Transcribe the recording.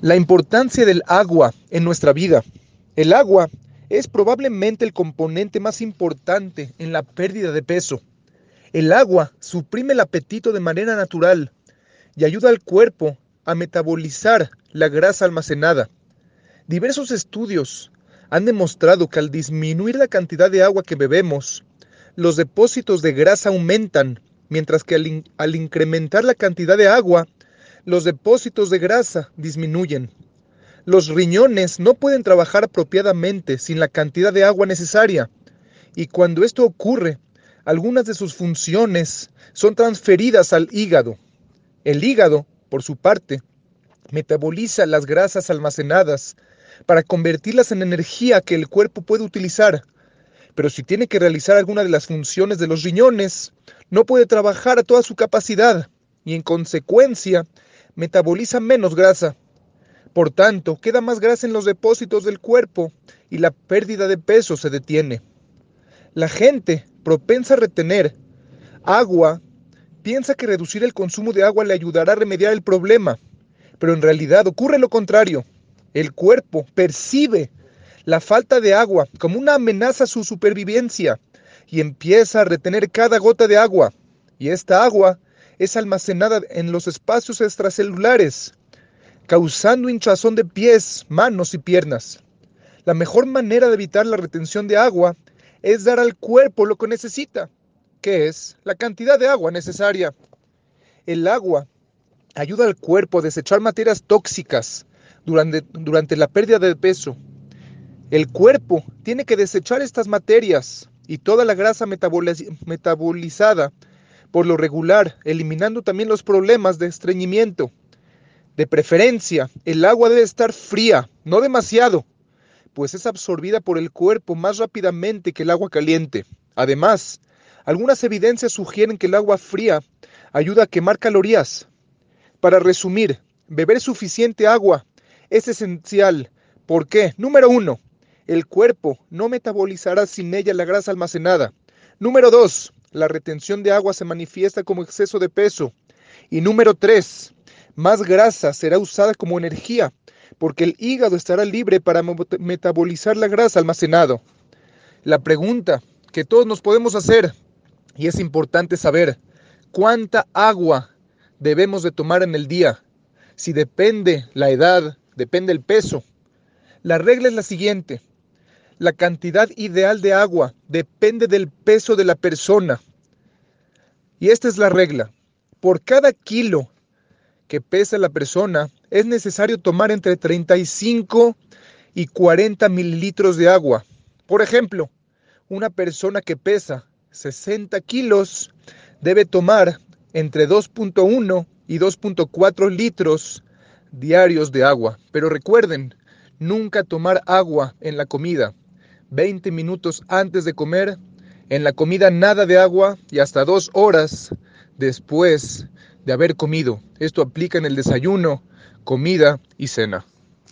La importancia del agua en nuestra vida. El agua es probablemente el componente más importante en la pérdida de peso. El agua suprime el apetito de manera natural y ayuda al cuerpo a metabolizar la grasa almacenada. Diversos estudios han demostrado que al disminuir la cantidad de agua que bebemos, los depósitos de grasa aumentan, mientras que al, incrementar la cantidad de agua, los depósitos de grasa disminuyen. Los riñones no pueden trabajar apropiadamente sin la cantidad de agua necesaria, y cuando esto ocurre, algunas de sus funciones son transferidas al hígado. El hígado, por su parte, metaboliza las grasas almacenadas para convertirlas en energía que el cuerpo puede utilizar. Pero si tiene que realizar alguna de las funciones de los riñones, no puede trabajar a toda su capacidad y en consecuencia metaboliza menos grasa. Por tanto, queda más grasa en los depósitos del cuerpo y la pérdida de peso se detiene. La gente propensa a retener agua piensa que reducir el consumo de agua le ayudará a remediar el problema, pero en realidad ocurre lo contrario. El cuerpo percibe la falta de agua como una amenaza a su supervivencia y empieza a retener cada gota de agua, y esta agua es almacenada en los espacios extracelulares, causando hinchazón de pies, manos y piernas. La mejor manera de evitar la retención de agua es dar al cuerpo lo que necesita, que es la cantidad de agua necesaria. El agua ayuda al cuerpo a desechar materias tóxicas durante, durante la pérdida de peso. El cuerpo tiene que desechar estas materias y toda la grasa metabolizada por lo regular, eliminando también los problemas de estreñimiento. De preferencia, el agua debe estar fría, no demasiado, pues es absorbida por el cuerpo más rápidamente que el agua caliente. Además, algunas evidencias sugieren que el agua fría ayuda a quemar calorías. Para resumir, beber suficiente agua es esencial. ¿Por qué? Número uno, el cuerpo no metabolizará sin ella la grasa almacenada. Número dos, la retención de agua se manifiesta como exceso de peso. Y número tres, más grasa será usada como energía, porque el hígado estará libre para metabolizar la grasa almacenada. La pregunta que todos nos podemos hacer, y es importante saber, ¿cuánta agua debemos de tomar en el día? Si depende la edad, depende el peso. La regla es la siguiente. La cantidad ideal de agua depende del peso de la persona. Y esta es la regla. Por cada kilo que pesa la persona, es necesario tomar entre 35 y 40 mililitros de agua. Por ejemplo, una persona que pesa 60 kilos debe tomar entre 2.1 y 2.4 litros diarios de agua. Pero recuerden, nunca tomar agua en la comida. 20 minutos antes de comer, en la comida nada de agua y hasta dos horas después de haber comido. Esto aplica en el desayuno, comida y cena.